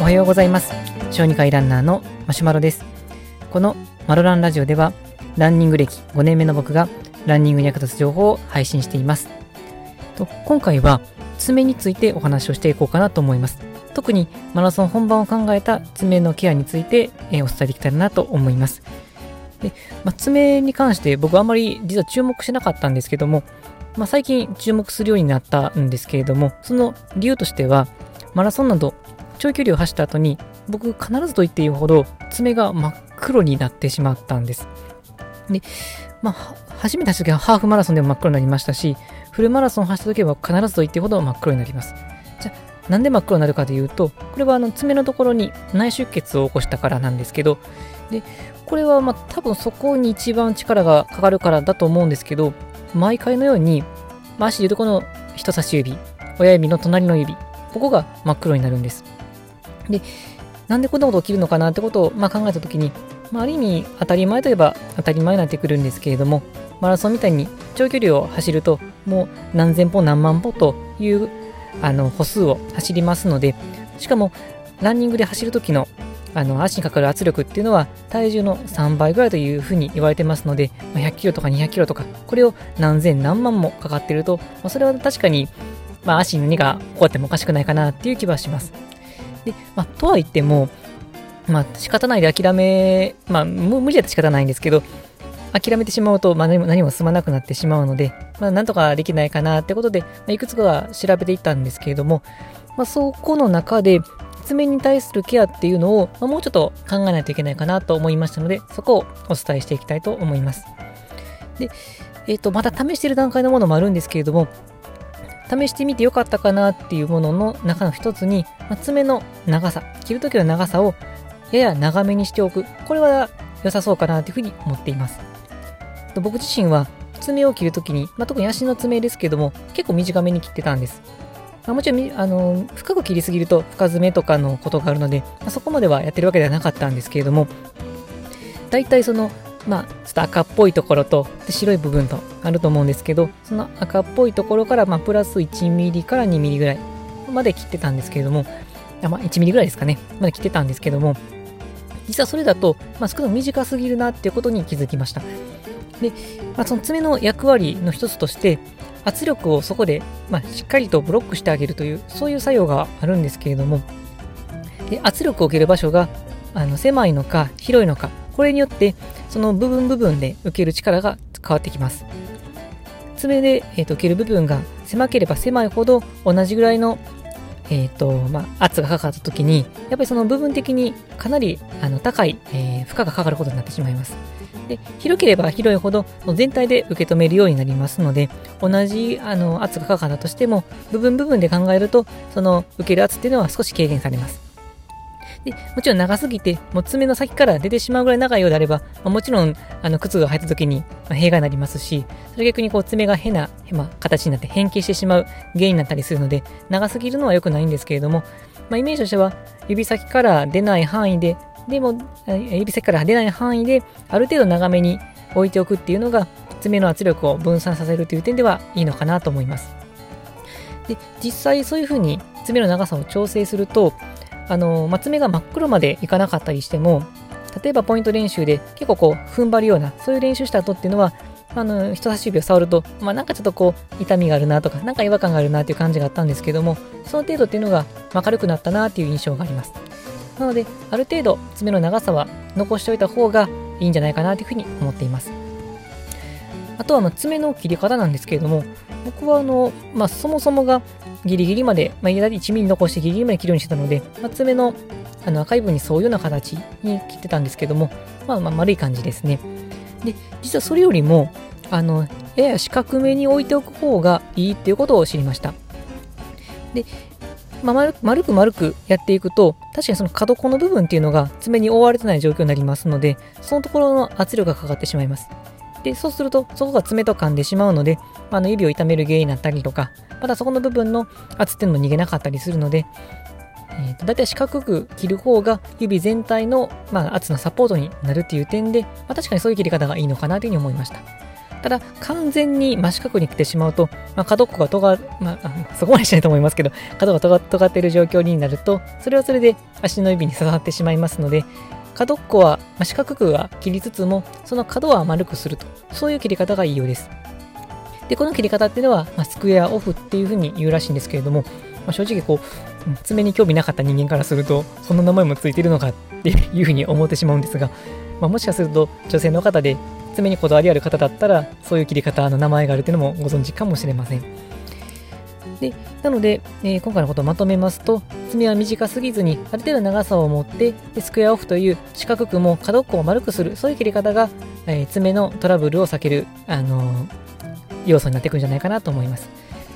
おはようございます。小児科医ランナーのマシュマロです。このマロランラジオではランニング歴5年目の僕がランニングに役立つ情報を配信しています。と今回は爪についてお話をしていこうかなと思います。特にマラソン本番を考えた爪のケアについて、お伝えできたらなと思います。で、まあ、爪に関して僕あんまり実は注目しなかったんですけども、まあ、最近注目するようになったんですけれどもその理由としてはマラソンなど長距離を走った後に僕必ずと言っていいほど爪が真っ黒になってしまったんです。で、まあ、初めて走った時はハーフマラソンでも真っ黒になりましたしフルマラソンを走った時は必ずと言っていいほど真っ黒になります。じゃあなんで真っ黒になるかというとこれはあの爪のところに内出血を起こしたからなんですけどでこれはまあ多分そこに一番力がかかるからだと思うんですけど毎回のように、まあ、足でいうとこの人差し指親指の隣の指ここが真っ黒になるんです。でなんでこんなこと起きるのかなってことを、まあ、考えた時に、まあ、ある意味当たり前といえば当たり前になってくるんですけれどもマラソンみたいに長距離を走るともう何千歩何万歩というあの歩数を走りますのでしかもランニングで走る時のあの足にかかる圧力っていうのは体重の3倍ぐらいというふうに言われてますので、まあ、100キロとか200キロとかこれを何千何万もかかってると、まあ、それは確かに、まあ、足に何が起こってもおかしくないかなっていう気はします。で、まあ、とは言っても、まあ、仕方ないで諦め、まあ、無理だと仕方ないんですけど、諦めてしまうと、まあ、何も何も進まなくなってしまうので、まあ、なんとかできないかなってことで、まあ、いくつかは調べていったんですけれども、まあ、そこの中で、爪に対するケアっていうのを、まあ、もうちょっと考えないといけないかなと思いましたので、そこをお伝えしていきたいと思います。で、えっ、ー、と、まだ試している段階のものもあるんですけれども、試してみてよかったかなっていうものの中の一つに、まあ、爪の長さ、切るときの長さをやや長めにしておく。これは良さそうかなというふうに思っています。僕自身は爪を切るときに、まあ、特に足の爪ですけども、結構短めに切ってたんです。まあ、もちろん、あの、深く切りすぎると深爪とかのことがあるので、まあ、そこまではやってるわけではなかったんですけれども、大体そのまあ、ちょっと赤っぽいところと白い部分とあると思うんですけど、その赤っぽいところから、まあ、プラス1ミリから2ミリぐらいまで切ってたんですけれども、あまあ、1ミリぐらいですかね、まで切ってたんですけども、実はそれだと、まあ、少なく短すぎるなっていうことに気づきました。で、まあ、その爪の役割の一つとして、圧力をそこで、まあ、しっかりとブロックしてあげるという、そういう作用があるんですけれども、で圧力を受ける場所があの狭いのか広いのかこれによってその部分部分で受ける力が変わってきます。爪で、えーと、受ける部分が狭ければ狭いほど同じぐらいの、えーとまあ、圧がかかった時にやっぱりその部分的にかなりあの高い、えー、負荷がかかることになってしまいます。で広ければ広いほど全体で受け止めるようになりますので同じあの圧がかかったとしても部分部分で考えるとその受ける圧っていうのは少し軽減されます。で、もちろん長すぎて、もう爪の先から出てしまうぐらい長いようであれば、まあ、もちろん、あの、靴が履いた時に、ま弊害になりますし、それ逆にこう爪が変な、まあ、形になって変形してしまう原因になったりするので、長すぎるのは良くないんですけれども、まあ、イメージとしては、指先から出ない範囲で、でも、指先から出ない範囲で、ある程度長めに置いておくっていうのが、爪の圧力を分散させるという点ではいいのかなと思います。で、実際そういうふうに爪の長さを調整すると、あの、ま爪が真っ黒までいかなかったりしても、例えばポイント練習で結構こう踏ん張るような、そういう練習した後っていうのは、あの、人差し指を触ると、まあ、なんかちょっとこう、痛みがあるなとか、なんか違和感があるなっていう感じがあったんですけども、その程度っていうのが、ま軽くなったなっていう印象があります。なので、ある程度、爪の長さは残しておいた方がいいんじゃないかなというふうに思っています。あとは、ま爪の切り方なんですけれども、僕はあの、まあ、そもそもがギリギリまで、まあ、1ミリ残してギリギリまで切るようにしてたので、まあ、爪のあの赤い部分に沿うような形に切ってたんですけども、まあ、まあ丸い感じですね。で、実はそれよりも、あの、やや四角めに置いておく方がいいっていうことを知りました。で、まあ、丸丸く丸くやっていくと、確かにその角っこの部分っていうのが爪に覆われてない状況になりますので、そのところの圧力がかかってしまいます。で、そうすると、そこが爪と噛んでしまうので、あの指を痛める原因になったりとか、またそこの部分の圧っていうのも逃げなかったりするので、えー、と大体四角く切る方が指全体の、まあ、圧のサポートになるっていう点で、まあ、確かにそういう切り方がいいのかなというふうに思いました。ただ、完全に真四角に来てしまうと、まあ、角っこが尖まあ、そこまでしないと思いますけど、角が尖尖っている状況になると、それはそれで足の指に刺さってしまいますので、角っこは、四角くは切りつつも、その角は丸くすると、そういう切り方がいいようです。で、この切り方っていうのは、まあ、スクエアオフっていうふうに言うらしいんですけれども、まあ、正直こう、爪に興味なかった人間からすると、そんな名前もついてるのかっていうふうに思ってしまうんですが、まあ、もしかすると女性の方で爪にこだわりある方だったら、そういう切り方の名前があるっていうのもご存知かもしれません。で、なので、えー、今回のことをまとめますと、爪は短すぎずに、ある程度長さを持って、でスクエアオフという四角くも角っこを丸くする、そういう切り方が、えー、爪のトラブルを避ける、あのー、要素になっていくんじゃないかなと思います。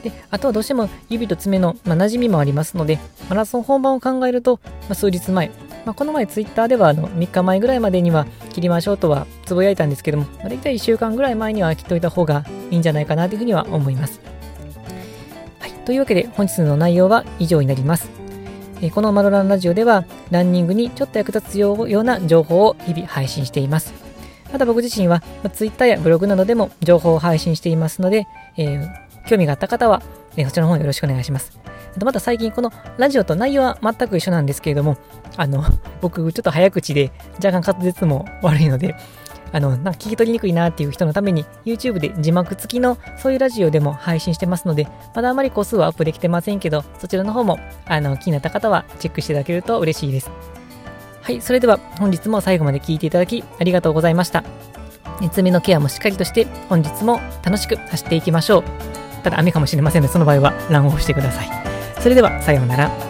で、あとはどうしても指と爪の、まあ、馴染みもありますので、マラソン本番を考えると、まあ、数日前、まあ、この前ツイッターではあの3日前ぐらいまでには切りましょうとはつぶやいたんですけども、大体1週間ぐらい前には切っといた方がいいんじゃないかなというふうには思います。というわけで本日の内容は以上になります。このマロランラジオではランニングにちょっと役立つような情報を日々配信しています。また僕自身は、Twitter やブログなどでも情報を配信していますので、えー、興味があった方は、え、そちらの方よろしくお願いします。また最近このラジオと内容は全く一緒なんですけれども、あの、僕ちょっと早口で若干滑舌も悪いので、あの、なんか聞き取りにくいなっていう人のために YouTube で字幕付きのそういうラジオでも配信してますので、まだあまり個数はアップできてませんけど、そちらの方もあの気になった方はチェックしていただけると嬉しいです。はい、それでは本日も最後まで聞いていただきありがとうございました。爪のケアもしっかりとして本日も楽しく走っていきましょう。ただ雨かもしれませんので、その場合は乱をしてください。それでは、さようなら。